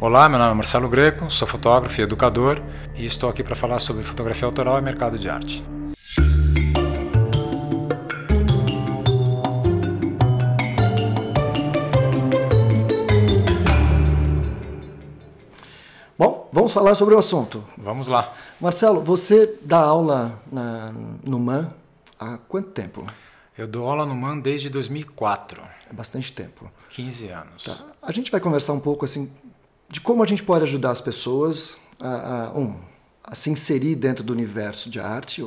Olá, meu nome é Marcelo Greco, sou fotógrafo e educador e estou aqui para falar sobre fotografia autoral e mercado de arte. Bom, vamos falar sobre o assunto. Vamos lá. Marcelo, você dá aula na, no MAN há quanto tempo? Eu dou aula no MAN desde 2004. É bastante tempo. 15 anos. Tá. A gente vai conversar um pouco assim de como a gente pode ajudar as pessoas a, a um, a se inserir dentro do universo de arte.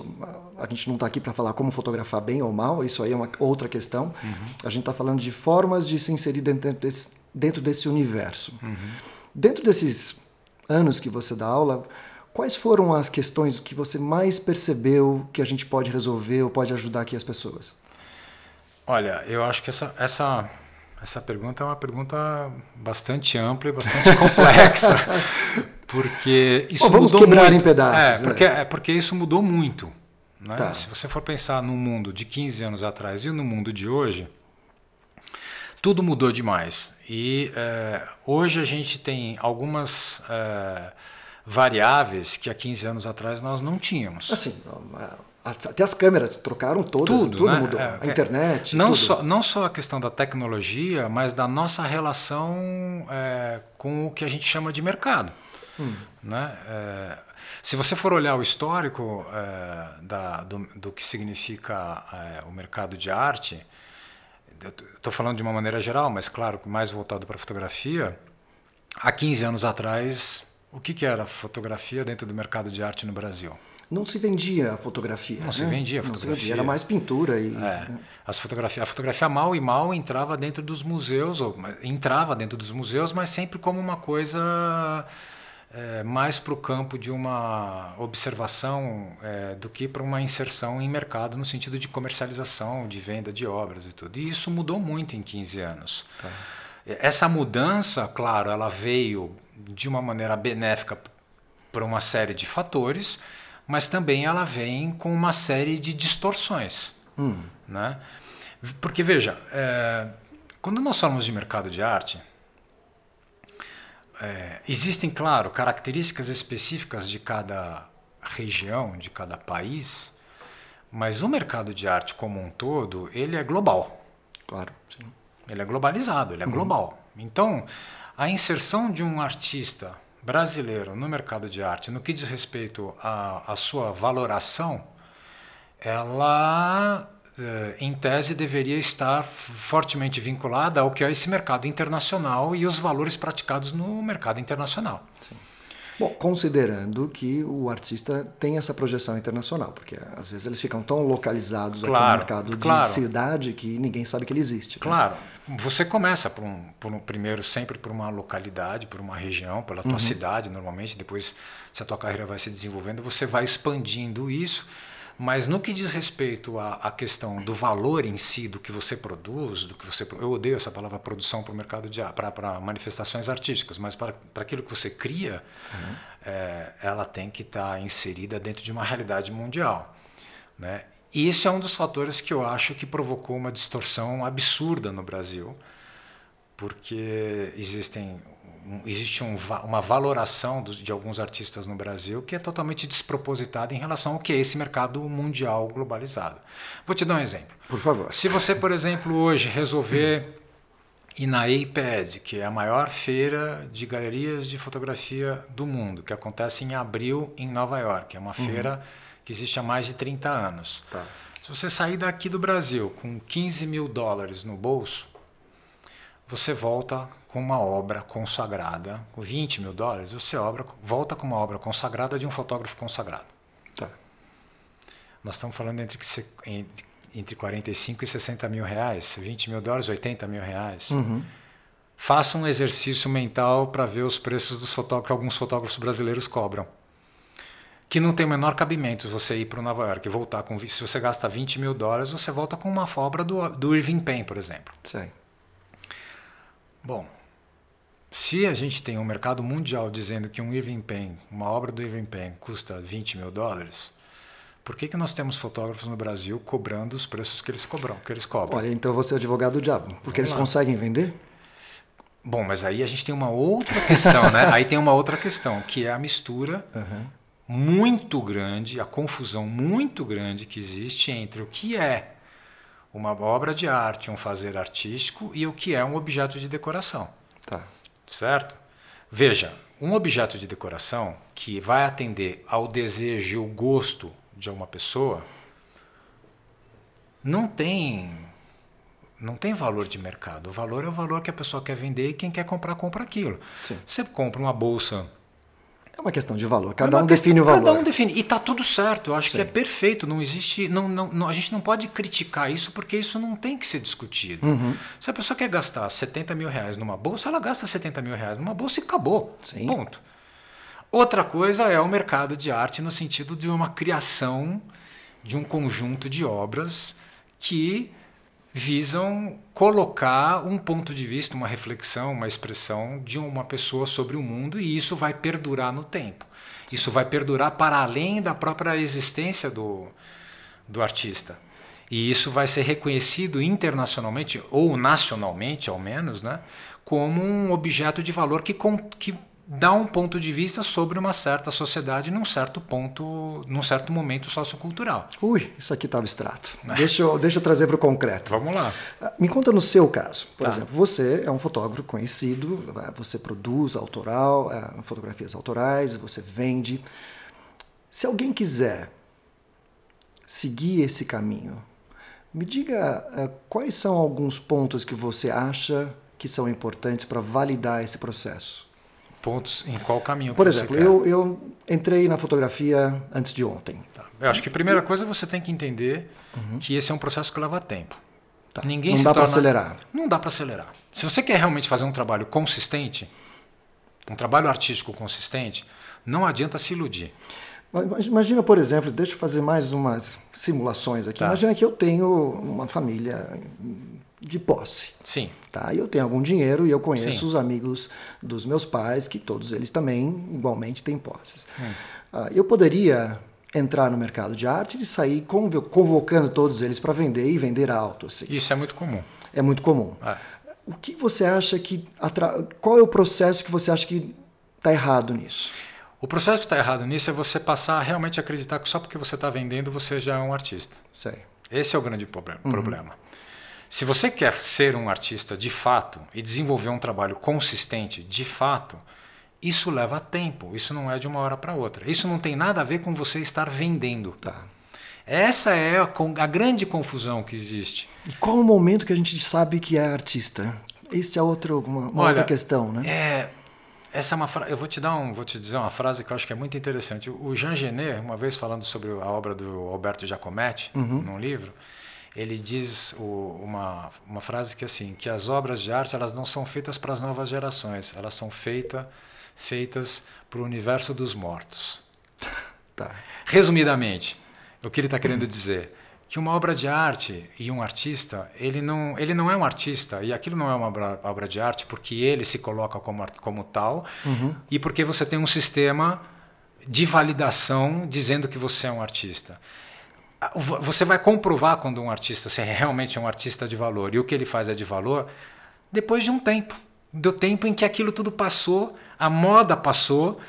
A gente não está aqui para falar como fotografar bem ou mal, isso aí é uma outra questão. Uhum. A gente está falando de formas de se inserir dentro desse, dentro desse universo. Uhum. Dentro desses anos que você dá aula, quais foram as questões que você mais percebeu que a gente pode resolver ou pode ajudar aqui as pessoas? Olha, eu acho que essa, essa, essa pergunta é uma pergunta bastante ampla e bastante complexa. porque isso vamos mudou quebrar muito. em pedaços. É, porque, é porque isso mudou muito. Né? Tá. Se você for pensar no mundo de 15 anos atrás e no mundo de hoje, tudo mudou demais. E é, hoje a gente tem algumas é, variáveis que há 15 anos atrás nós não tínhamos. Assim, até as câmeras trocaram todas, tudo, tudo né? mudou. É, a internet, não tudo. Só, não só a questão da tecnologia, mas da nossa relação é, com o que a gente chama de mercado. Hum. Né? É, se você for olhar o histórico é, da, do, do, que significa é, o mercado de arte, estou falando de uma maneira geral, mas claro, mais voltado para a fotografia, há 15 anos atrás, o que, que era fotografia dentro do mercado de arte no Brasil? Não se vendia a fotografia. Não né? se vendia a fotografia. Vendia, era mais pintura e. É. Né? As fotografia, a fotografia mal e mal entrava dentro dos museus, ou entrava dentro dos museus, mas sempre como uma coisa é, mais para o campo de uma observação é, do que para uma inserção em mercado no sentido de comercialização, de venda de obras e tudo. E isso mudou muito em 15 anos. Tá. Essa mudança, claro, ela veio de uma maneira benéfica por uma série de fatores mas também ela vem com uma série de distorções. Hum. Né? Porque, veja, é, quando nós falamos de mercado de arte, é, existem, claro, características específicas de cada região, de cada país, mas o mercado de arte como um todo, ele é global. Claro, sim. Ele é globalizado, ele é uhum. global. Então, a inserção de um artista brasileiro no mercado de arte, no que diz respeito à, à sua valoração, ela, eh, em tese, deveria estar fortemente vinculada ao que é esse mercado internacional e os valores praticados no mercado internacional. Sim. Bom, considerando que o artista tem essa projeção internacional, porque às vezes eles ficam tão localizados claro, aqui no mercado claro. de cidade que ninguém sabe que ele existe. Claro. Né? Você começa por um, por um, primeiro sempre por uma localidade, por uma região, pela tua uhum. cidade normalmente, depois se a tua carreira vai se desenvolvendo, você vai expandindo isso mas no que diz respeito à, à, questão do valor em si do que você produz, do que você eu odeio essa palavra produção para o mercado de para manifestações artísticas, mas para, para aquilo que você cria, uhum. é, ela tem que estar tá inserida dentro de uma realidade mundial, né? E isso é um dos fatores que eu acho que provocou uma distorção absurda no Brasil, porque existem existe um, uma valoração dos, de alguns artistas no Brasil que é totalmente despropositada em relação ao que é esse mercado mundial globalizado. Vou te dar um exemplo. Por favor. Se você, por exemplo, hoje resolver ir na APED, que é a maior feira de galerias de fotografia do mundo, que acontece em abril em Nova York, é uma uhum. feira que existe há mais de 30 anos. Tá. Se você sair daqui do Brasil com 15 mil dólares no bolso, você volta com uma obra consagrada, com 20 mil dólares, você obra, volta com uma obra consagrada de um fotógrafo consagrado. Tá. Nós estamos falando entre, entre 45 e 60 mil reais, 20 mil dólares, 80 mil reais. Uhum. Faça um exercício mental para ver os preços dos fotógrafos que alguns fotógrafos brasileiros cobram. Que não tem o menor cabimento você ir para Nova York e voltar com. Se você gasta 20 mil dólares, você volta com uma obra do, do Irving Penn, por exemplo. Sim. Bom, se a gente tem um mercado mundial dizendo que um Irving Penn, uma obra do Irving Penn, custa 20 mil dólares, por que, que nós temos fotógrafos no Brasil cobrando os preços que eles cobram, que eles cobram? Olha, então você é advogado do diabo, porque Vamos eles lá. conseguem vender? Bom, mas aí a gente tem uma outra questão, né? Aí tem uma outra questão, que é a mistura Aham. muito grande, a confusão muito grande que existe entre o que é uma obra de arte, um fazer artístico e o que é um objeto de decoração, Tá. certo? Veja, um objeto de decoração que vai atender ao desejo e ao gosto de uma pessoa não tem não tem valor de mercado. O valor é o valor que a pessoa quer vender e quem quer comprar compra aquilo. Sim. Você compra uma bolsa É uma questão de valor. é Cada uma um questão- define o valor. Cada um define. E tá tudo certo. Eu acho que Sim. é perfeito. Não existe. Não, não, não- a gente não pode criticar isso porque isso não tem que ser discutido. Uhum. Se a pessoa quer gastar 70 mil reais numa bolsa, ela gasta 70 mil reais numa bolsa e acabou. Sim. Ponto. Outra coisa é o mercado de arte no sentido de uma criação de um conjunto de obras que visam colocar um ponto de vista, uma reflexão, uma expressão de uma pessoa sobre o mundo e isso vai perdurar no tempo. Isso vai perdurar para além da própria existência do, do artista. E isso vai ser reconhecido internacionalmente, ou nacionalmente ao menos, né, como um objeto de valor que, que dá um ponto de vista sobre uma certa sociedade num certo ponto, num certo momento sociocultural. Ui, isso aqui está abstrato. É. Deixa eu, deixa eu trazer para o concreto. Vamos lá. Ah, Me conta no seu caso. Por Tá. exemplo, você é um fotógrafo conhecido, ah, você produz autoral, ah, fotografias autorais, você vende. Se alguém quiser seguir esse caminho, me diga quais são alguns pontos que você acha que são importantes para validar esse processo. Pontos em qual caminho Por exemplo, eu, eu entrei na fotografia antes de ontem. Tá. Eu acho que a primeira coisa você tem que entender que esse é um processo que leva tempo. Tá. Ninguém Não se dá para torna- acelerar. Não dá para acelerar. Se você quer realmente fazer um trabalho consistente, um trabalho artístico consistente, não adianta se iludir. Imagina, por exemplo, deixa eu fazer mais umas simulações aqui. Tá. Imagina que eu tenho uma família de posse. Sim. Tá? E eu tenho algum dinheiro e eu conheço Sim. os amigos dos meus pais, que todos eles também igualmente têm posses. Hum. Ah, eu poderia entrar no mercado de arte e sair convo- convocando todos eles para vender e vender alto. Assim. Isso é muito comum. É muito comum. É. O que você acha que. atra- Qual é o processo que você acha que está errado nisso? O processo que está errado nisso é você passar a realmente acreditar que só porque você está vendendo você já é um artista. Sei. Esse é o grande proble- problema. Se você quer ser um artista de fato e desenvolver um trabalho consistente de fato, isso leva tempo. Isso não é de uma hora para outra. Isso não tem nada a ver com você estar vendendo. Tá. Essa é a, a grande confusão que existe. E qual o momento que a gente sabe que é artista? Esse é outro, uma, uma Olha, outra questão, né? É, essa é uma fra... eu vou te dar um, vou te dizer uma frase que eu acho que é muito interessante. O Jean Genet, uma vez falando sobre a obra do Alberto Giacometti, num livro, ele diz o- uma, uma frase que é assim, que as obras de arte elas não são feitas para as novas gerações, elas são feita, feitas para o universo dos mortos. Tá. Resumidamente, o que ele está querendo dizer que uma obra de arte e um artista, ele não, ele não é um artista e aquilo não é uma obra, obra de arte porque ele se coloca como, como tal e porque você tem um sistema de validação dizendo que você é um artista. Vo- Você vai comprovar quando um artista se é realmente um artista de valor e o que ele faz é de valor depois de um tempo, do tempo em que aquilo tudo passou, a moda passou,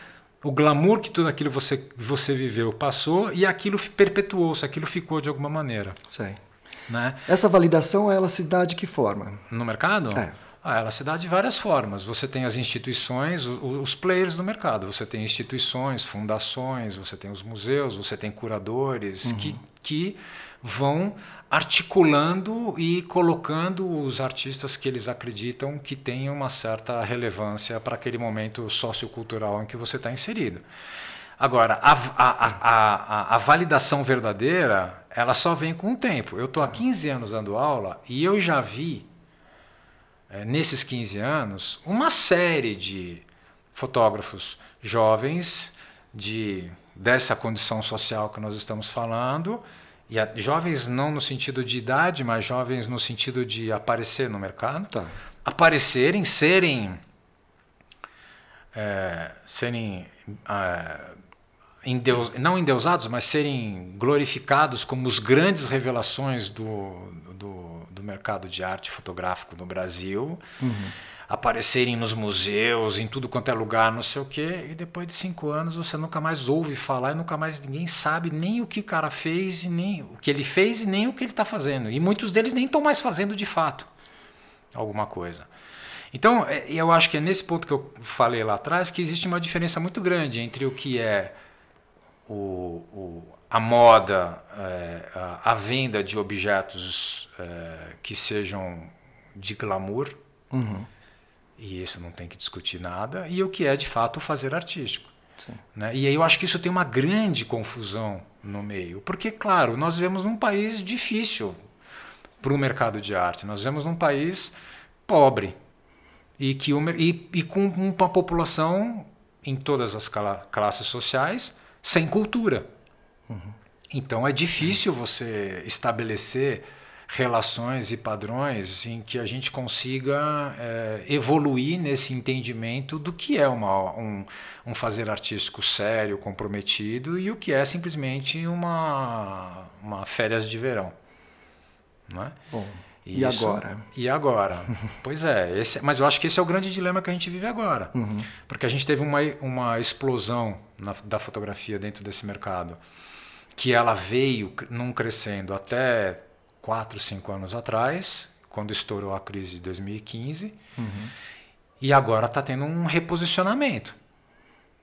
o glamour que tudo aquilo você você viveu passou e aquilo perpetuou-se, aquilo ficou de alguma maneira, Sei. né? Essa validação, ela se dá de que forma? No mercado? É. Ah, ela se dá de várias formas. Você tem as instituições, os players do mercado. Você tem instituições, fundações, você tem os museus, você tem curadores que, que vão articulando e colocando os artistas que eles acreditam que têm uma certa relevância para aquele momento sociocultural em que você está inserido. Agora, a, a, a, a, a validação verdadeira, ela só vem com o tempo. Eu estou há 15 anos dando aula e eu já vi, eh, nesses 15 anos, uma série de fotógrafos jovens de dessa condição social que nós estamos falando, e a- jovens não no sentido de idade, mas jovens no sentido de aparecer no mercado, Tá. aparecerem, serem é, serem é, endeus, não endeusados, mas serem glorificados como os grandes revelações do mercado de arte fotográfico no Brasil. aparecerem nos museus, em tudo quanto é lugar, não sei o quê, e depois de cinco anos você nunca mais ouve falar e nunca mais ninguém sabe nem o que o cara fez, nem o que ele fez e nem o que ele está fazendo. E muitos deles nem estão mais fazendo de fato alguma coisa. Então, é, eu acho que é nesse ponto que eu falei lá atrás que existe uma diferença muito grande entre o que é o, o a moda, é, a, venda de objetos é, que sejam de glamour, uhum e isso não tem que discutir nada, e o que é de fato o fazer artístico. Né? E aí eu acho que isso tem uma grande confusão no meio, porque, claro, nós vivemos num país difícil para o mercado de arte, nós vivemos num país pobre e, que e, e com uma população em todas as classes sociais sem cultura. Uhum. Então é difícil você estabelecer relações e padrões em que a gente consiga é, evoluir nesse entendimento do que é uma, um, um fazer artístico sério, comprometido e o que é simplesmente uma, uma férias de verão. Não é? Bom, e agora? E agora? pois é, esse, mas eu acho que esse é o grande dilema que a gente vive agora. Uhum. Porque a gente teve uma, uma explosão na, da fotografia dentro desse mercado, que ela veio num crescendo até quatro, cinco anos atrás, quando estourou a crise de 2015, uhum. e agora está tendo um reposicionamento.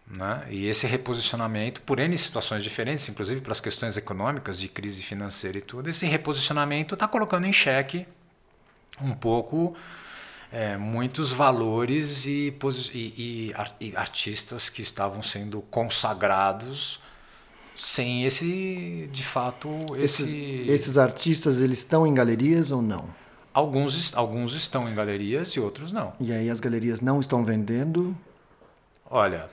Né? E esse reposicionamento, por N situações diferentes, inclusive pelas questões econômicas, de crise financeira e tudo, esse reposicionamento está colocando em xeque um pouco é, muitos valores e, e, e, artistas que estavam sendo consagrados sem esse, de fato, esse... esses, esses artistas eles estão em galerias ou não? Alguns, alguns estão em galerias e outros não. E aí as galerias não estão vendendo? Olha,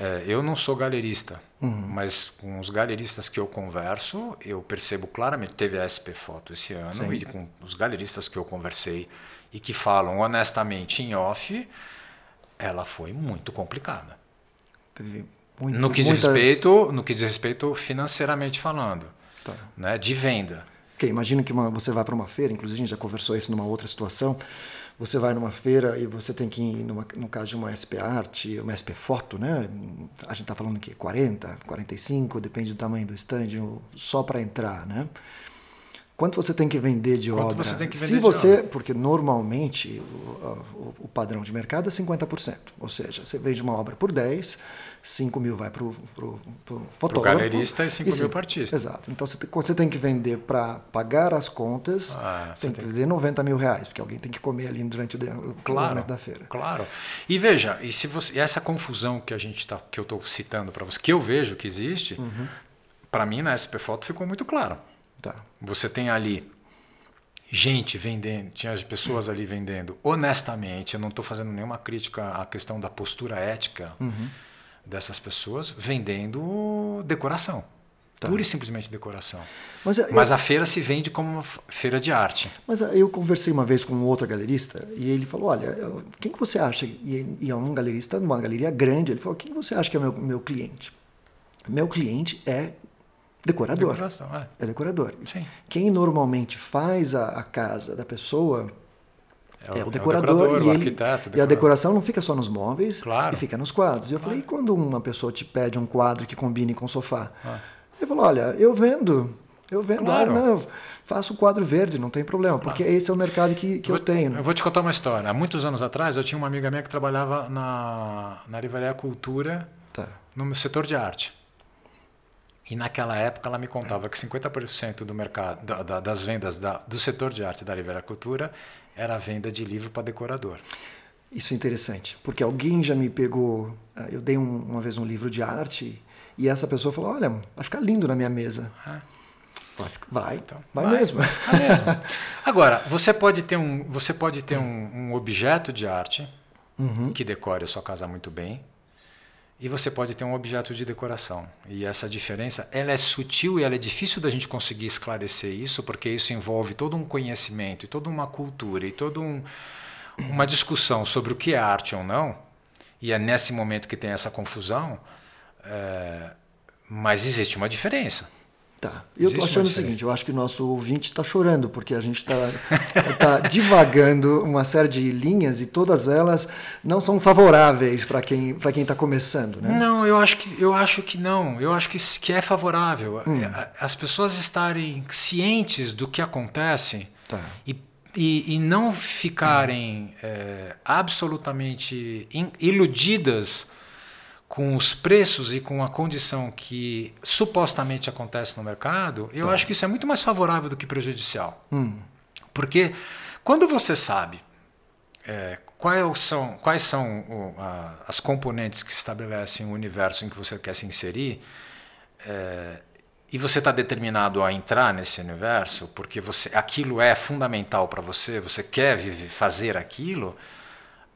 é, eu não sou galerista, uhum. mas com os galeristas que eu converso, eu percebo claramente. Teve a SP Foto esse ano, Sim. e com os galeristas que eu conversei e que falam honestamente em off, ela foi muito complicada. Teve muito, no que diz muitas... respeito, no que diz respeito financeiramente falando, tá. né, de venda. Okay, imagina que uma, você vai para uma feira, inclusive a gente já conversou isso numa outra situação. Você vai numa feira e você tem que ir, numa, no caso de uma SP Art, uma SP Foto, né? A gente está falando que 40, 45, depende do tamanho do stand, só para entrar, né? Quanto você tem que vender de Quanto obra? Você tem que vender Se você, obra? porque normalmente o, o, o, padrão de mercado é 50%. Ou seja, você vende uma obra por 10, 5 mil vai para o fotógrafo. Para o galerista e 5 mil para artista. Exato. Então você, você tem que vender para pagar as contas, ah, tem que vender 90 mil reais, porque alguém tem que comer ali durante o, claro, momento da feira. Claro. E veja, e se você, essa confusão que a gente tá, que eu estou citando para você, que eu vejo que existe, uhum. para mim na SP Foto ficou muito claro. Tá. Você tem ali gente vendendo, tinha as pessoas ali vendendo honestamente. Eu não estou fazendo nenhuma crítica à questão da postura ética uhum. dessas pessoas vendendo decoração. Tá. Pura e simplesmente decoração. Mas, eu, mas, a feira se vende como uma feira de arte. Mas eu conversei uma vez com um outro galerista e ele falou: Olha, quem que você acha? E, é um galerista numa galeria grande. Ele falou: Quem você acha que é meu, meu cliente? Meu cliente é Decorador. Decoração, é. é decorador. Sim. Quem normalmente faz a, a casa da pessoa é o, é o, decorador, é o decorador, e, e a decoração não fica só nos móveis claro. e fica nos quadros. E eu claro. falei, e quando uma pessoa te pede um quadro que combine com o sofá? Ah. Ele falou, olha, eu vendo. Eu vendo, claro. ah, não, faço o quadro verde, não tem problema, porque claro. esse é o mercado que, que eu, eu tenho. Eu vou te contar uma história. Há muitos anos atrás, eu tinha uma amiga minha que trabalhava na, na Livraria Cultura, tá. no setor de arte. E naquela época ela me contava que 50% do mercado, da, da, das vendas da, do setor de arte da Livraria Cultura era a venda de livro para decorador. Isso é interessante, porque alguém já me pegou. Ah, eu dei um, uma vez um livro de arte e essa pessoa falou: Olha, vai ficar lindo na minha mesa. É. Vai, vai, então, vai, vai mesmo. Vai mesmo. Agora, você pode ter um, você pode ter um, um objeto de arte uhum. que decore a sua casa muito bem, e você pode ter um objeto de decoração. E essa diferença, ela é sutil e ela é difícil da gente conseguir esclarecer isso, porque isso envolve todo um conhecimento e toda uma cultura e toda um, uma discussão sobre o que é arte ou não. E é nesse momento que tem essa confusão, é, mas existe uma diferença. Tá. Eu estou achando o seguinte, eu acho que o nosso ouvinte está chorando, porque a gente está tá divagando uma série de linhas e todas elas não são favoráveis para quem para quem está começando, né? Não, eu acho que eu acho que não. Eu acho que, que é favorável. Hum. As pessoas estarem cientes do que acontece tá. e, e, e, não ficarem hum. é, absolutamente iludidas com os preços e com a condição que supostamente acontece no mercado, eu tá. acho que isso é muito mais favorável do que prejudicial. Hum. Porque quando você sabe é, quais são, quais são o, a, as componentes que estabelecem o universo em que você quer se inserir, é, e você está determinado a entrar nesse universo, porque você, aquilo é fundamental para você, você quer viver, fazer aquilo,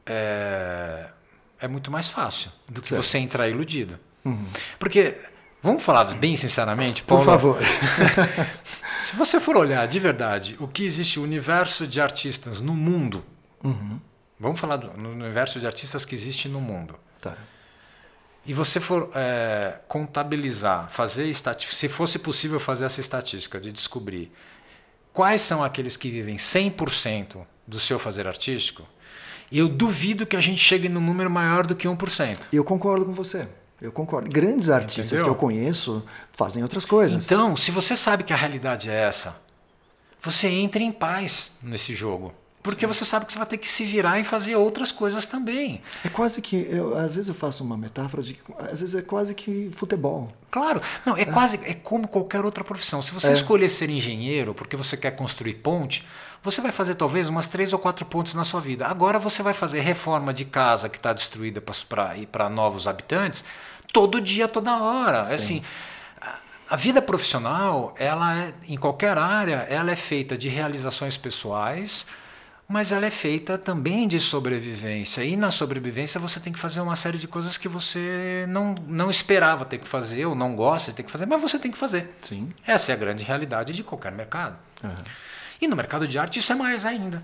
é, é muito mais fácil do que certo. você entrar iludido. Uhum. Porque, vamos falar bem sinceramente, Paulo, Por favor. se você for olhar de verdade o que existe o universo de artistas no mundo, uhum. vamos falar do no universo de artistas que existe no mundo. Tá. E você for é, contabilizar, fazer estatística, se fosse possível fazer essa estatística de descobrir quais são aqueles que vivem 100% do seu fazer artístico, eu duvido que a gente chegue num número maior do que 1%. Eu concordo com você. Eu concordo. Grandes artistas Entendeu? que eu conheço fazem outras coisas. Então, se você sabe que a realidade é essa, você entra em paz nesse jogo. Porque você sabe que você vai ter que se virar e fazer outras coisas também. É quase que, eu, às vezes eu faço uma metáfora de, às vezes é quase que futebol. Claro, não, é, é. quase, é como qualquer outra profissão. Se você é. escolher ser engenheiro porque você quer construir ponte, você vai fazer talvez umas três ou quatro pontes na sua vida. Agora você vai fazer reforma de casa que está destruída para ir para novos habitantes todo dia, toda hora. Sim. Assim, a vida profissional, ela é, em qualquer área, ela é feita de realizações pessoais mas ela é feita também de sobrevivência. E na sobrevivência você tem que fazer uma série de coisas que você não, não esperava ter que fazer, ou não gosta de ter que fazer, mas você tem que fazer. Sim. Essa é a grande realidade de qualquer mercado. Uhum. E no mercado de arte isso é mais ainda.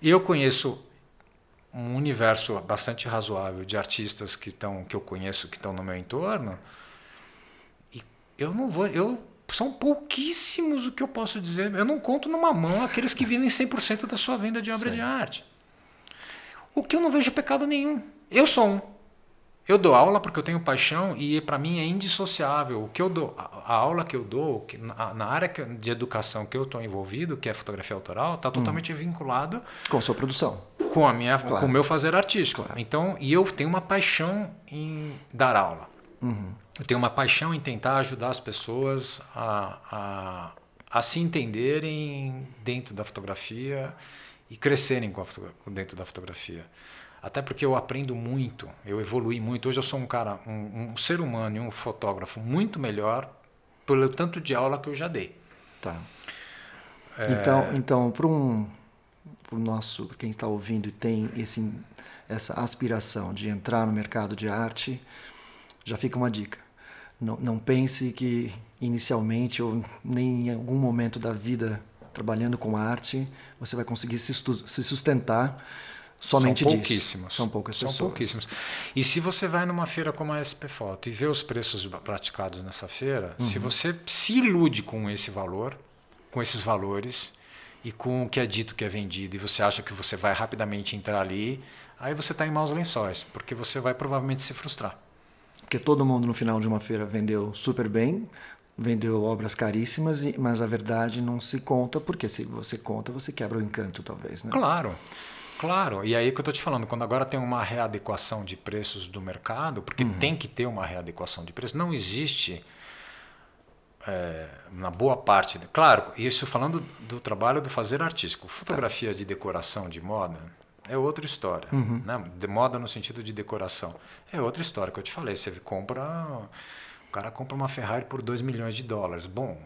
Eu conheço um universo bastante razoável de artistas que, estão, que eu conheço, que estão no meu entorno, e eu não vou. Eu são pouquíssimos o que eu posso dizer. Eu não conto numa mão aqueles que vivem 100% da sua venda de obra Sim. de arte. O que eu não vejo pecado nenhum. Eu sou um. Eu dou aula porque eu tenho paixão e para mim é indissociável. O que eu dou, a, aula que eu dou, que na, na, área de educação que eu estou envolvido, que é fotografia autoral, está totalmente hum. vinculado com a sua produção, com a minha, claro. com o meu fazer artístico. Claro. Então, e eu tenho uma paixão em dar aula. Uhum eu tenho uma paixão em tentar ajudar as pessoas a, a, a se entenderem dentro da fotografia e crescerem dentro da fotografia. Até porque eu aprendo muito, eu evolui muito. Hoje eu sou um cara, um, um ser humano e um fotógrafo muito melhor pelo tanto de aula que eu já dei. Tá. É... Então, então para um pro nosso, quem está ouvindo e tem esse, essa aspiração de entrar no mercado de arte, já fica uma dica. Não, não pense que inicialmente ou nem em algum momento da vida trabalhando com arte você vai conseguir se, se sustentar somente São pouquíssimos. Disso. São poucas São pessoas. pouquíssimos. E se você vai numa feira como a SP Foto e vê os preços praticados nessa feira, uhum. se você se ilude com esse valor, com esses valores e com o que é dito que é vendido e você acha que você vai rapidamente entrar ali, aí você está em maus lençóis, porque você vai provavelmente se frustrar porque todo mundo no final de uma feira vendeu super bem, vendeu obras caríssimas, mas a verdade não se conta, porque se você conta, você quebra o encanto, talvez. Né? Claro. Claro, e aí que eu estou te falando, quando agora tem uma readequação de preços do mercado, porque uhum. tem que ter uma readequação de preços, não existe é, na boa parte. Claro, isso falando do trabalho do fazer artístico. Fotografia de decoração de moda, é outra história. Uhum. Né? De moda no sentido de decoração. É outra história que eu te falei. Você compra. O cara compra uma Ferrari por 2 milhões de dólares. Bom,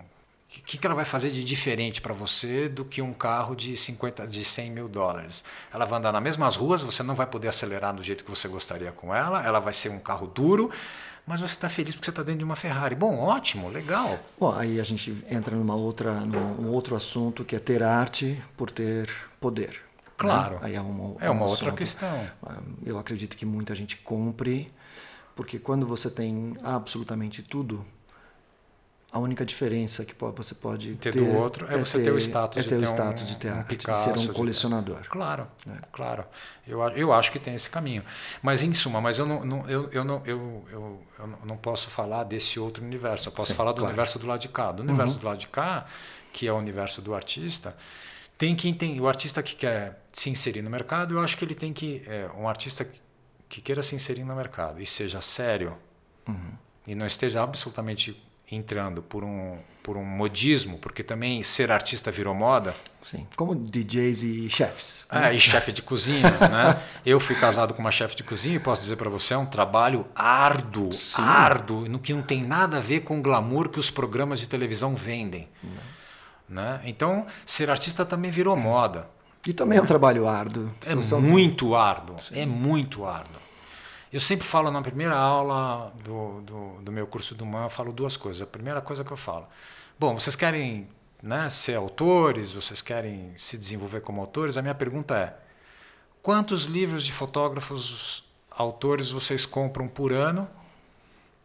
o que, que ela vai fazer de diferente para você do que um carro de 50, de 100 mil dólares? Ela vai andar nas mesmas ruas, você não vai poder acelerar do jeito que você gostaria com ela, ela vai ser um carro duro, mas você está feliz porque você está dentro de uma Ferrari. Bom, ótimo, legal. Bom, aí a gente entra numa outra, num outro assunto que é ter arte por ter poder. Claro. Né? Aí é uma, é uma um outra questão. Ah, eu acredito que muita gente compre, porque quando você tem absolutamente tudo, A única diferença que você pode ter, ter do outro é, você ter, ter o status, é de, ter ter o status um, de ter um arte, Picasso, de ser um colecionador. Ter... Claro, é. claro. Eu, eu acho que tem esse caminho. Mas em suma, mas eu não, não eu, eu, não, eu, eu, eu não posso falar desse outro universo. Eu posso Sim, falar do claro. universo do lado de cá. Do universo Uhum. do lado de cá, que é o universo do artista, tem que entender. O artista que quer se inserir no mercado, eu acho que ele tem que. É, um artista que queira se inserir no mercado e seja sério Uhum. e não esteja absolutamente entrando por um por um modismo, porque também ser artista virou moda. Sim, como DJs e chefs. Ah, e chefe de cozinha, né? Eu fui casado com uma chefe de cozinha e posso dizer para você é um trabalho árduo, Sim. árduo, no que não tem nada a ver com o glamour que os programas de televisão vendem, né? Então, ser artista também virou moda. E também é um trabalho árduo. É muito árduo, é muito árduo. Eu sempre falo na primeira aula do, do, do meu curso do MAN, eu falo duas coisas. A primeira coisa que eu falo, bom, vocês querem né, ser autores, vocês querem se desenvolver como autores? A minha pergunta é, quantos livros de fotógrafos autores vocês compram por ano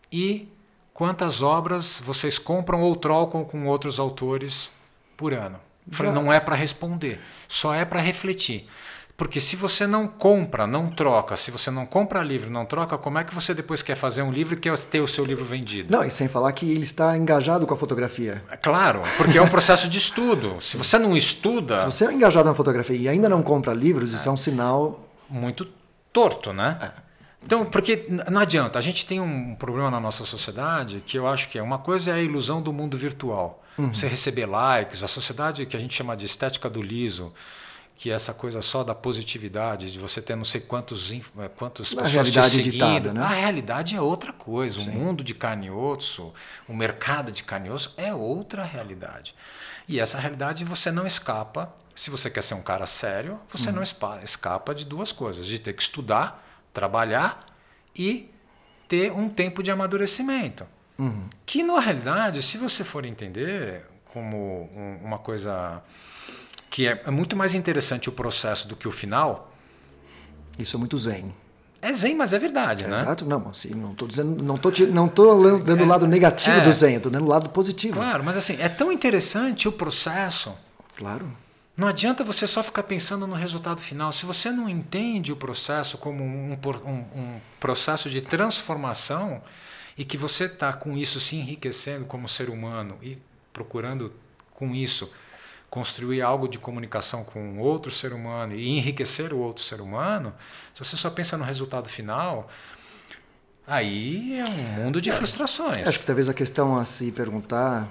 e quantas obras vocês compram ou trocam com outros autores por ano? Falei, não é para responder, só é para refletir. Porque se você não compra, não troca, se você não compra livro, não troca, como é que você depois quer fazer um livro e quer ter o seu livro vendido? Não, e sem falar que ele está engajado com a fotografia. É claro, porque é um processo de estudo. Se você não estuda, Se você é engajado na fotografia e ainda não compra livros, isso é um sinal. muito torto, né? É. Então, porque não adianta, a gente tem um problema na nossa sociedade que eu acho que é uma coisa é a ilusão do mundo virtual. Uhum. Você receber likes, a sociedade que a gente chama de estética do liso, que essa coisa só da positividade, de você ter não sei quantos eh, quantos Na pessoas te realidade seguindo. ditada, né? A realidade é outra coisa. O Sim. mundo de carne e osso, o mercado de carne e osso é outra realidade. E essa realidade você não escapa. Se você quer ser um cara sério, você Uhum. não escapa de duas coisas: de ter que estudar, trabalhar e ter um tempo de amadurecimento. Uhum. Que na realidade, se você for entender como um- uma coisa que é, é muito mais interessante o processo do que o final, Isso é muito zen. é zen, mas é verdade, né? Exato? Não, assim, não estou dizendo, não estou não tô dando o lado negativo É. do zen, estou dando o lado positivo. Claro, mas assim, é tão interessante o processo. Claro. Não adianta você só ficar pensando no resultado final. Se você não entende o processo como um, um- um processo de transformação e que você está com isso se enriquecendo como ser humano e procurando com isso construir algo de comunicação com outro ser humano e enriquecer o outro ser humano, se você só pensa no resultado final, aí é um mundo de frustrações. Acho que talvez a questão a se perguntar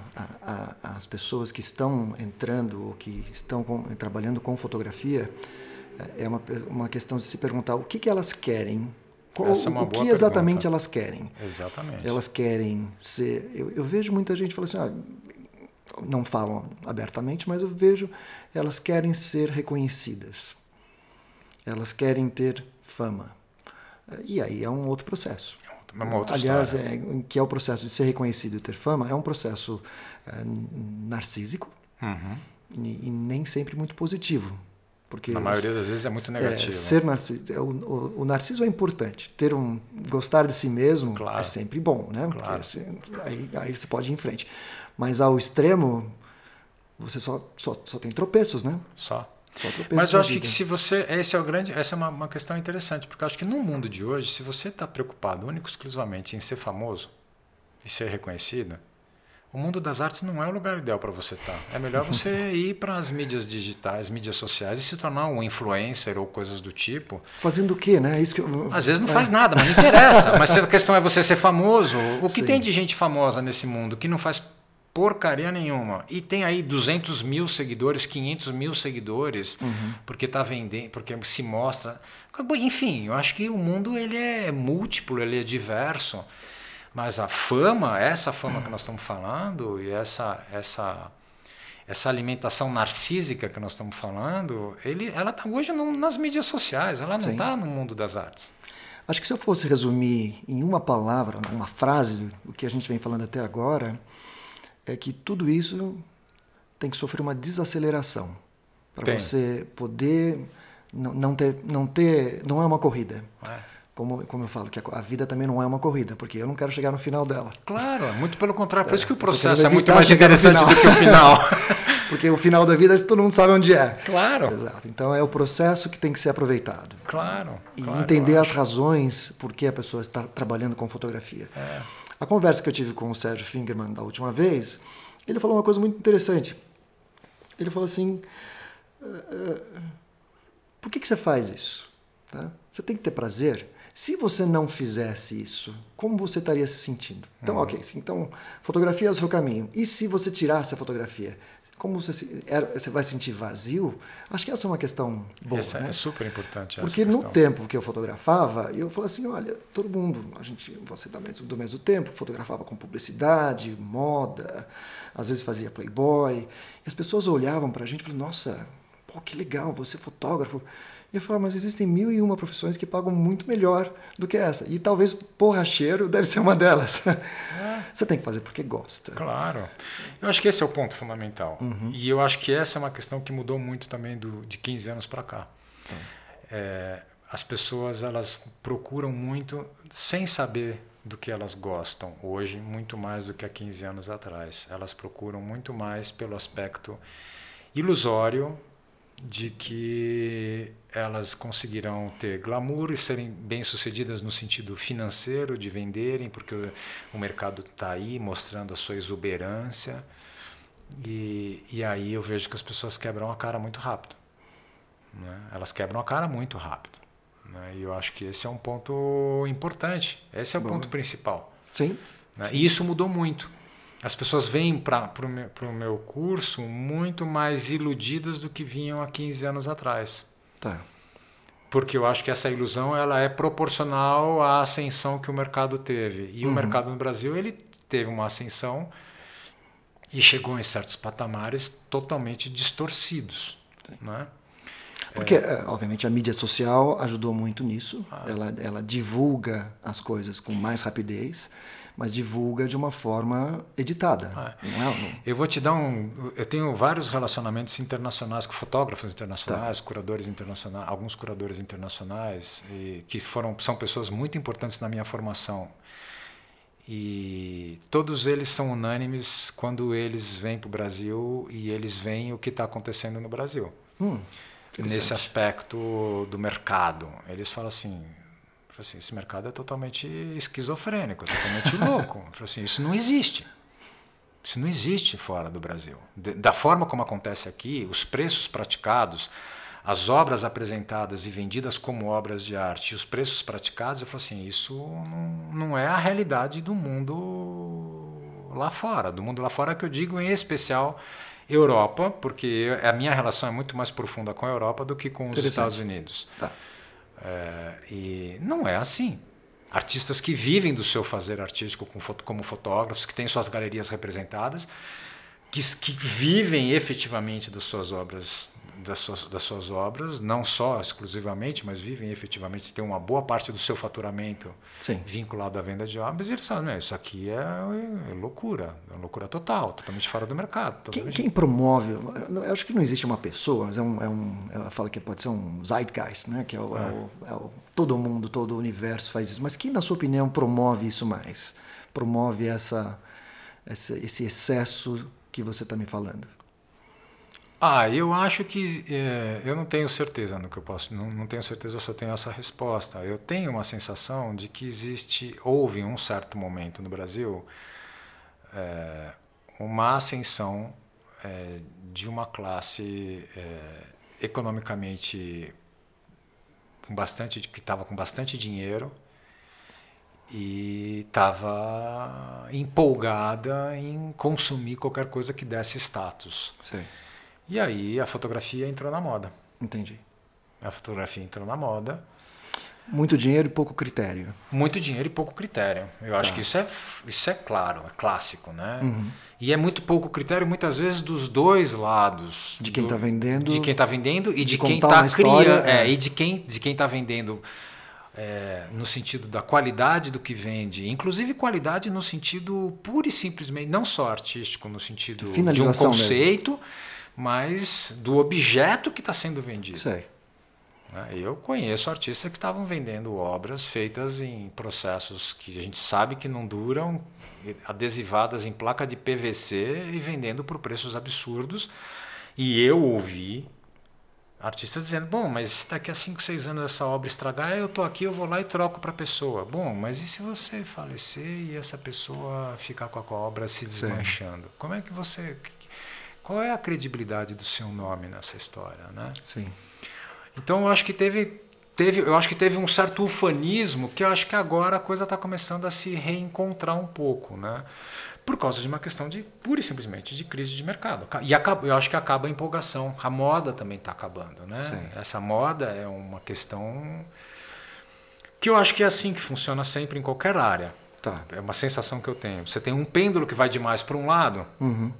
às pessoas que estão entrando ou que estão com- trabalhando com fotografia é uma, pe- uma questão de se perguntar o que, que elas querem, qual- é uma o que exatamente pergunta. elas querem. Exatamente. Elas querem ser. Eu, eu vejo muita gente falando assim, ah, não falam abertamente, mas eu vejo elas querem ser reconhecidas. Elas querem ter fama. E aí é um outro processo. É uma outra Aliás, é, que é o processo de ser reconhecido e ter fama, é um processo é, narcísico Uhum. e, e nem sempre muito positivo. Porque Na maioria das vezes é muito negativo. é, ser narciso, é, o, o, narciso é importante. Ter um gostar de si mesmo Claro. é sempre bom, né? Porque Claro. você- aí, aí você pode ir em frente. Mas ao extremo, você só, só, só tem tropeços, né? Só. Só tropeços Mas eu acho que vida. se você. Esse é o grande, essa é uma, uma questão interessante, porque eu acho que no mundo de hoje, se você está preocupado único e exclusivamente em ser famoso e ser reconhecido, o mundo das artes não é o lugar ideal para você estar. É melhor você ir para as mídias digitais, mídias sociais e se tornar um influencer ou coisas do tipo. Fazendo o quê, né? Isso que eu, Às vezes não é, faz nada, mas não interessa. Mas se a questão é você ser famoso, o que Sim. tem de gente famosa nesse mundo que não faz porcaria nenhuma e tem aí 200 mil seguidores, 500 mil seguidores, Uhum. porque tá vendendo, porque se mostra. Enfim, eu acho que o mundo ele é múltiplo, ele é diverso. Mas a fama, essa fama que nós estamos falando e essa essa essa alimentação narcísica que nós estamos falando, ele, ela está hoje no- nas mídias sociais, ela não está no mundo das artes. Acho que se eu fosse resumir em uma palavra, uma frase, o que a gente vem falando até agora, é que tudo isso tem que sofrer uma desaceleração para você poder não, não ter, não ter, não é uma corrida. É. como, como eu falo, que a, a, vida também não é uma corrida, porque eu não quero chegar no final dela. Claro, é muito pelo contrário. Por é, isso que o processo é muito mais interessante do que o final. porque o final da vida todo mundo sabe onde é. Claro. Exato. Então é o processo que tem que ser aproveitado. Claro. E claro, entender as razões por que a pessoa está trabalhando com fotografia. É. A conversa que eu tive com o Sérgio Fingerman da última vez, ele falou uma coisa muito interessante. Ele falou assim: uh, por que, que você faz isso? Tá? Você tem que ter prazer. Se você não fizesse isso, como você estaria se sentindo? Então, uhum. ok, então fotografia é o seu caminho. E se você tirasse a fotografia? Como você, se, você vai sentir vazio? Acho que essa é uma questão boa. Essa né? é super importante. Porque no tempo que eu fotografava, eu falava assim: olha, todo mundo, a gente, você do mesmo, do mesmo tempo, fotografava com publicidade, moda, às vezes fazia Playboy. E as pessoas olhavam para a gente e falavam: nossa, pô, que legal, você é fotógrafo. E eu falo, mas existem mil e uma profissões que pagam muito melhor do que essa. E talvez borracheiro deve ser uma delas. É. Você tem que fazer porque gosta. Claro. Eu acho que esse é o ponto fundamental. Uhum. E eu acho que essa é uma questão que mudou muito também do, de 15 anos para cá. Uhum. É, as pessoas elas procuram muito sem saber do que elas gostam hoje, muito mais do que há 15 anos atrás. Elas procuram muito mais pelo aspecto ilusório de que elas conseguirão ter glamour e serem bem-sucedidas no sentido financeiro, de venderem, porque o, mercado está aí mostrando a sua exuberância. E, e aí eu vejo que as pessoas quebram a cara muito rápido. Né? Elas quebram a cara muito rápido. Né? E eu acho que esse é um ponto importante. Esse é o Bom. ponto principal. Sim. Né? E isso mudou muito. As pessoas vêm para o meu, meu curso muito mais iludidas do que vinham há 15 anos atrás. Tá. Porque eu acho que essa ilusão ela é proporcional à ascensão que o mercado teve. E uhum. o mercado no Brasil ele teve uma ascensão e chegou em certos patamares totalmente distorcidos. Né? Porque, é... obviamente, a mídia social ajudou muito nisso. Ah. Ela, ela divulga as coisas com mais rapidez mas divulga de uma forma editada. Ah, não é, Eu vou te dar um. Eu tenho vários relacionamentos internacionais com fotógrafos internacionais, tá. curadores internacionais, alguns curadores internacionais que foram são pessoas muito importantes na minha formação. E todos eles são unânimes quando eles vêm para o Brasil e eles veem o que está acontecendo no Brasil. Hum, Nesse aspecto do mercado. Eles falam assim: assim, esse mercado é totalmente esquizofrênico, totalmente louco. assim, isso não existe. Isso não existe fora do Brasil. Da forma como acontece aqui, os preços praticados, as obras apresentadas e vendidas como obras de arte, os preços praticados, eu falo assim, isso não, não é a realidade do mundo lá fora. Do mundo lá fora que eu digo em especial Europa, porque a minha relação é muito mais profunda com a Europa do que com os Estados Unidos. Tá. É, e não é assim. Artistas que vivem do seu fazer artístico como fotógrafos, que têm suas galerias representadas, que, que vivem efetivamente das suas obras das suas, das suas obras, não só exclusivamente, mas vivem efetivamente, tem uma boa parte do seu faturamento Sim. vinculado à venda de obras, e eles sabem, isso aqui é, é, loucura, é loucura total, totalmente fora do mercado. Totalmente... Quem, quem, promove, eu acho que não existe uma pessoa, mas é um, é um ela fala que pode ser um zeitgeist, né? que é o, é. é. o, é o, todo mundo, todo o universo faz isso, mas quem, na sua opinião, promove isso mais? Promove essa, essa esse excesso que você está me falando? Ah, eu acho que é, eu não tenho certeza no que eu posso, não, não tenho certeza eu tenho essa resposta. Eu tenho uma sensação de que existe, houve um certo momento no Brasil é, uma ascensão é, de uma classe economicamente com bastante, que estava com bastante dinheiro e estava empolgada em consumir qualquer coisa que desse status. Sim. E aí a fotografia entrou na moda. Entendi. A fotografia entrou na moda. Muito dinheiro e pouco critério. Muito dinheiro e pouco critério. Eu tá. acho que isso é, isso é claro, é clássico, né? Uhum. E é muito pouco critério, muitas vezes, dos dois lados. De quem está vendendo. De quem está vendendo e de, de quem está criando. É. é, e de quem de quem está vendendo é, no sentido da qualidade do que vende, inclusive qualidade no sentido pura e simplesmente, não só artístico, no sentido de um conceito. Mesmo mas do objeto que está sendo vendido. Sei. Né? Eu conheço artistas que estavam vendendo obras feitas em processos que a gente sabe que não duram, adesivadas em placa de PVC e vendendo por preços absurdos. E eu ouvi artistas dizendo: bom, mas daqui a 5, 6 anos essa obra estragar, eu estou aqui, eu vou lá e troco para a pessoa. Bom, mas e se você falecer e essa pessoa ficar com a obra se desmanchando? Sim. Como é que você. Qual é a credibilidade do seu nome nessa história, né? Sim. Então eu acho que teve, teve, eu acho que teve um certo ufanismo que eu acho que agora a coisa está começando a se reencontrar um pouco, né? Por causa de uma questão de pura e simplesmente de crise de mercado. E acaba, eu acho que acaba a empolgação. A moda também está acabando, né? Sim. Essa moda é uma questão que eu acho que é assim que funciona sempre em qualquer área. Tá. É uma sensação que eu tenho. Você tem um pêndulo que vai demais para um lado, uhum.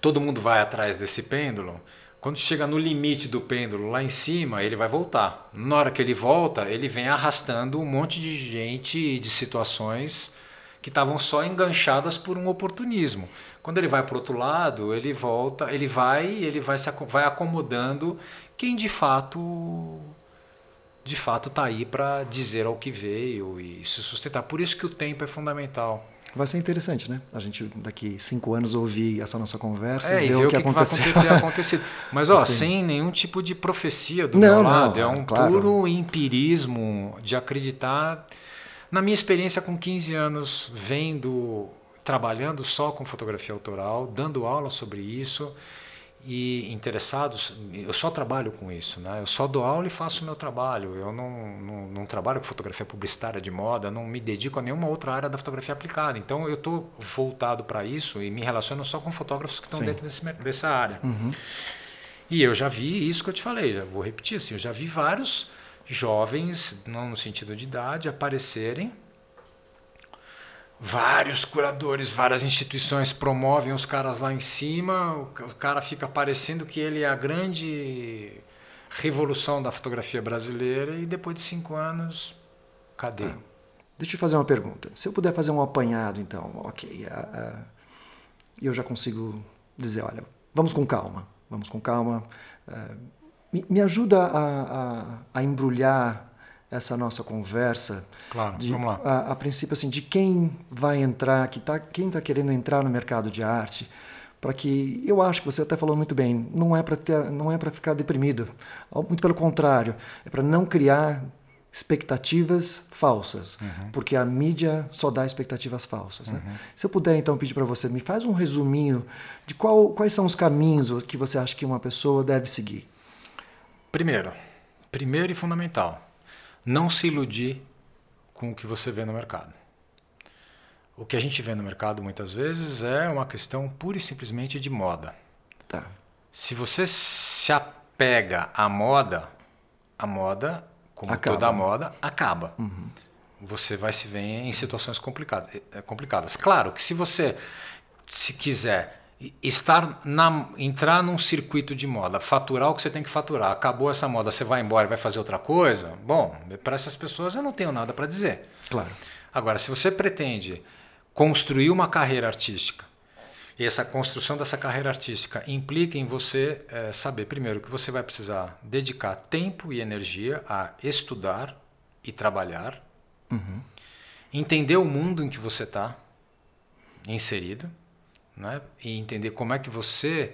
Todo mundo vai atrás desse pêndulo quando chega no limite do pêndulo lá em cima, ele vai voltar. Na hora que ele volta, ele vem arrastando um monte de gente e de situações que estavam só enganchadas por um oportunismo. Quando ele vai para o outro lado, ele volta, ele vai, ele vai se vai acomodando quem de fato de fato está aí para dizer ao que veio e se sustentar. Por isso que o tempo é fundamental. Vai ser interessante, né? A gente daqui cinco anos ouvir essa nossa conversa é, e ver, ver o que, que, vai acontecido. Mas ó, assim. sem nenhum tipo de profecia do não, meu lado, não, é um claro. puro empirismo de acreditar. Na minha experiência com 15 anos, vendo, trabalhando só com fotografia autoral, dando aula sobre isso, e interessados, eu só trabalho com isso, né? Eu só dou aula e faço o meu trabalho. Eu não, não, não, trabalho com fotografia publicitária de moda, não me dedico a nenhuma outra área da fotografia aplicada. Então eu estou voltado para isso e me relaciono só com fotógrafos que estão dentro desse, dessa área. Uhum. E eu já vi isso que eu te falei, já vou repetir assim, eu já vi vários jovens, não no sentido de idade, aparecerem vários curadores, várias instituições promovem os caras lá em cima, o cara fica parecendo que ele é a grande revolução da fotografia brasileira e depois de cinco anos, cadê? Tá. Deixa eu fazer uma pergunta. Se eu puder fazer um apanhado, então, ok, eu já consigo dizer, olha, vamos com calma, vamos com calma. Uh, me, me, ajuda a, a, a embrulhar essa nossa conversa. Claro, de, vamos lá. A, a, princípio, assim, de quem vai entrar, que tá, quem está querendo entrar no mercado de arte, para que eu acho que você até falou muito bem, não é para não é para ficar deprimido, muito pelo contrário, é para não criar expectativas falsas, uhum. porque a mídia só dá expectativas falsas. Né? Uhum. Se eu puder então pedir para você, me faz um resuminho de qual, quais são os caminhos que você acha que uma pessoa deve seguir. Primeiro, primeiro e fundamental, não se iludir com o que você vê no mercado. O que a gente vê no mercado muitas vezes é uma questão pura e simplesmente de moda. Tá. Se você se apega à moda, a moda, como acaba. toda a moda, acaba. Uhum. Você vai se ver em situações complicadas. Eh, complicadas. Claro que se você se quiser estar na, entrar num circuito de moda, faturar o que você tem que faturar, acabou essa moda, você vai embora e vai fazer outra coisa, bom, para essas pessoas eu não tenho nada para dizer. Claro. Agora, se você pretende construir uma carreira artística, e essa construção dessa carreira artística implica em você é, saber, primeiro, que você vai precisar dedicar tempo e energia a estudar e trabalhar, uhum. entender o mundo em que você está inserido né? e entender como é que você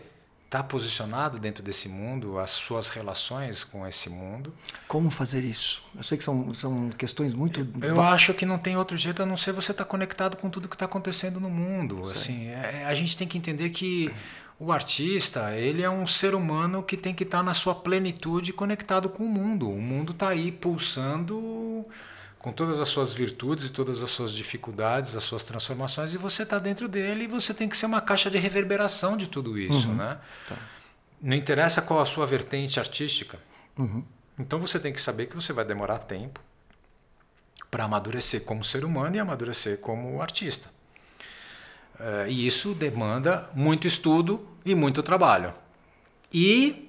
está posicionado dentro desse mundo, as suas relações com esse mundo. Como fazer isso? Eu sei que são, são questões muito. Eu, eu acho que não tem outro jeito a não ser você estar tá conectado com tudo que está acontecendo no mundo. Assim, é, a gente tem que entender que o artista ele é um ser humano que tem que estar tá na sua plenitude conectado com o mundo. O mundo está aí pulsando com todas as suas virtudes e todas as suas dificuldades, as suas transformações, e você está dentro dele e você tem que ser uma caixa de reverberação de tudo isso. Uhum. Né? Tá. Não interessa qual a sua vertente artística. Uhum. Então você tem que saber que você vai demorar tempo para amadurecer como ser humano e amadurecer como artista. Uh, e isso demanda muito estudo e muito trabalho. E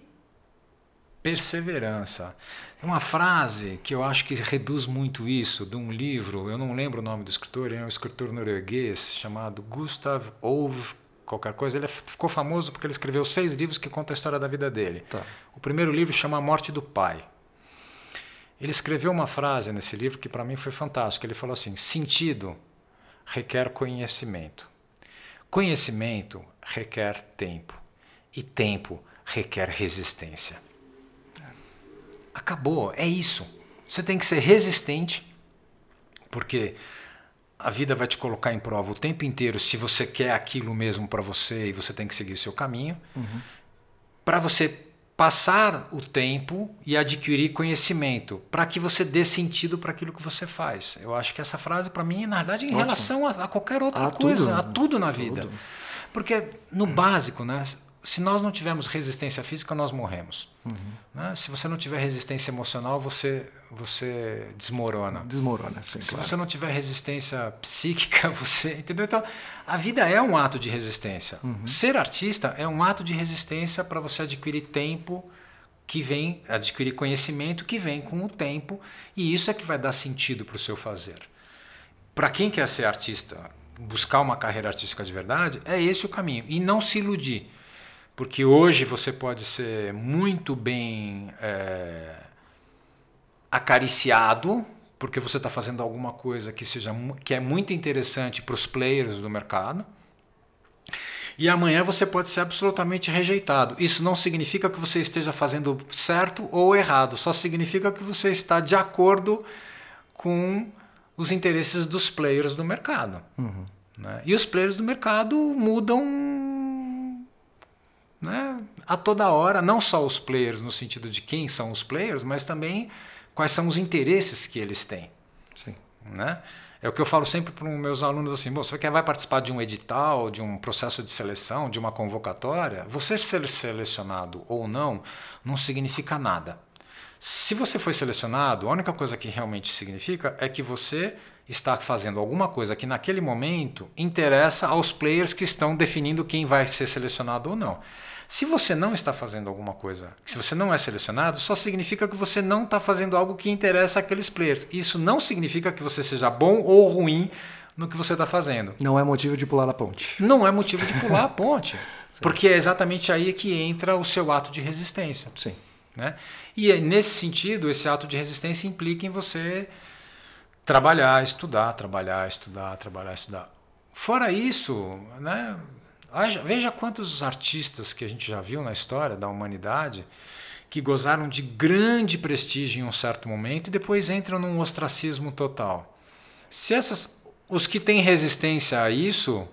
perseverança. Tem uma frase que eu acho que reduz muito isso, de um livro, eu não lembro o nome do escritor, é um escritor norueguês chamado Gustav Ove qualquer coisa. Ele ficou famoso porque ele escreveu seis livros que contam a história da vida dele. Tá. O primeiro livro chama A Morte do Pai. Ele escreveu uma frase nesse livro que para mim foi fantástica. Ele falou assim: sentido requer conhecimento. Conhecimento requer tempo. E tempo requer resistência. Acabou, é isso. Você tem que ser resistente, porque a vida vai te colocar em prova o tempo inteiro se você quer aquilo mesmo para você e você tem que seguir seu caminho. Uhum. Para você passar o tempo e adquirir conhecimento para que você dê sentido para aquilo que você faz. Eu acho que essa frase para mim, na verdade, em Ótimo. relação a, a, qualquer outra a coisa, tudo. a tudo na vida. Tudo. Porque no básico, né, se nós não tivermos resistência física, nós morremos. Uhum. Né? Se você não tiver resistência emocional, você você desmorona. Desmorona, sim. Se claro. você não tiver resistência psíquica, você. Entendeu? Então, a vida é um ato de resistência. Uhum. Ser artista é um ato de resistência para você adquirir tempo que vem, adquirir conhecimento que vem com o tempo, e isso é que vai dar sentido para o seu fazer. Para quem quer ser artista, buscar uma carreira artística de verdade, é esse o caminho. E não se iludir. Porque hoje você pode ser muito bem. É, acariciado porque você está fazendo alguma coisa que seja que é muito interessante para os players do mercado. E amanhã você pode ser absolutamente rejeitado. Isso não significa que você esteja fazendo certo ou errado, só significa que você está de acordo com os interesses dos players do mercado. Uhum. Né? E os players do mercado mudam né, a toda hora, não só os players no sentido de quem são os players, mas também quais são os interesses que eles têm. Sim. Né? É o que eu falo sempre para os meus alunos assim: você quer vai participar de um edital, de um processo de seleção, de uma convocatória? Você ser selecionado ou não não significa nada. Se você foi selecionado, a única coisa que realmente significa é que você está fazendo alguma coisa que naquele momento interessa aos players que estão definindo quem vai ser selecionado ou não. Se você não está fazendo alguma coisa, se você não é selecionado, só significa que você não está fazendo algo que interessa àqueles players. Isso não significa que você seja bom ou ruim no que você está fazendo. Não é motivo de pular a ponte. Não é motivo de pular a ponte. porque é exatamente aí que entra o seu ato de resistência. Sim. Né? E é nesse sentido, esse ato de resistência implica em você trabalhar, estudar, trabalhar, estudar, trabalhar, estudar. Fora isso, né, Veja quantos artistas que a gente já viu na história da humanidade que gozaram de grande prestígio em um certo momento e depois entram num ostracismo total. Se essas, os que têm resistência a isso,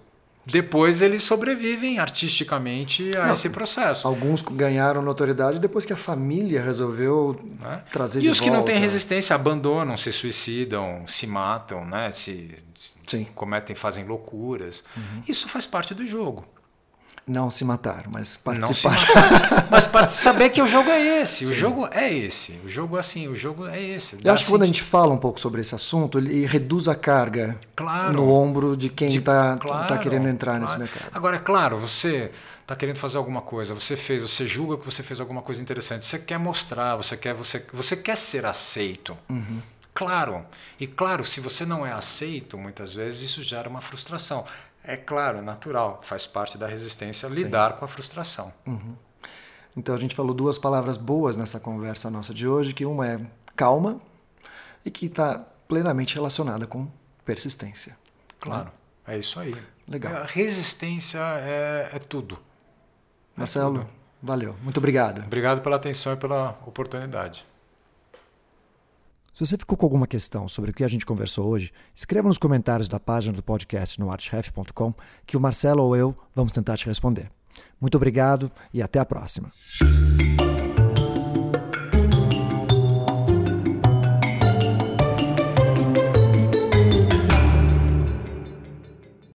depois eles sobrevivem artisticamente a Não, esse processo. Alguns ganharam notoriedade depois que a família resolveu né? trazer e de volta. E os que não têm resistência abandonam, se suicidam, se matam, né? se, Sim. cometem, fazem loucuras. Uhum. Isso faz parte do jogo. Não se matar, mas participar. Matar, mas saber que o jogo é esse. Sim. O jogo é esse. O jogo assim, o jogo é esse. Eu acho que quando a gente fala um pouco sobre esse assunto, ele reduz a carga claro, no ombro de quem está claro, tá querendo entrar claro. nesse mercado. Agora, é claro, você está querendo fazer alguma coisa, você fez, você julga que você fez alguma coisa interessante, você quer mostrar, você quer, você, você quer ser aceito. Uhum. Claro. E claro, se você não é aceito, muitas vezes isso gera uma frustração. É claro, é natural, faz parte da resistência lidar Sim. com a frustração. Uhum. Então a gente falou duas palavras boas nessa conversa nossa de hoje, que uma é calma e que está plenamente relacionada com persistência. Claro, né? é isso aí. Legal. A resistência é, é tudo. É Marcelo, tudo. valeu. Muito obrigado. Obrigado pela atenção e pela oportunidade. Se você ficou com alguma questão sobre o que a gente conversou hoje, escreva nos comentários da página do podcast no artchef.com que o Marcelo ou eu vamos tentar te responder. Muito obrigado e até a próxima.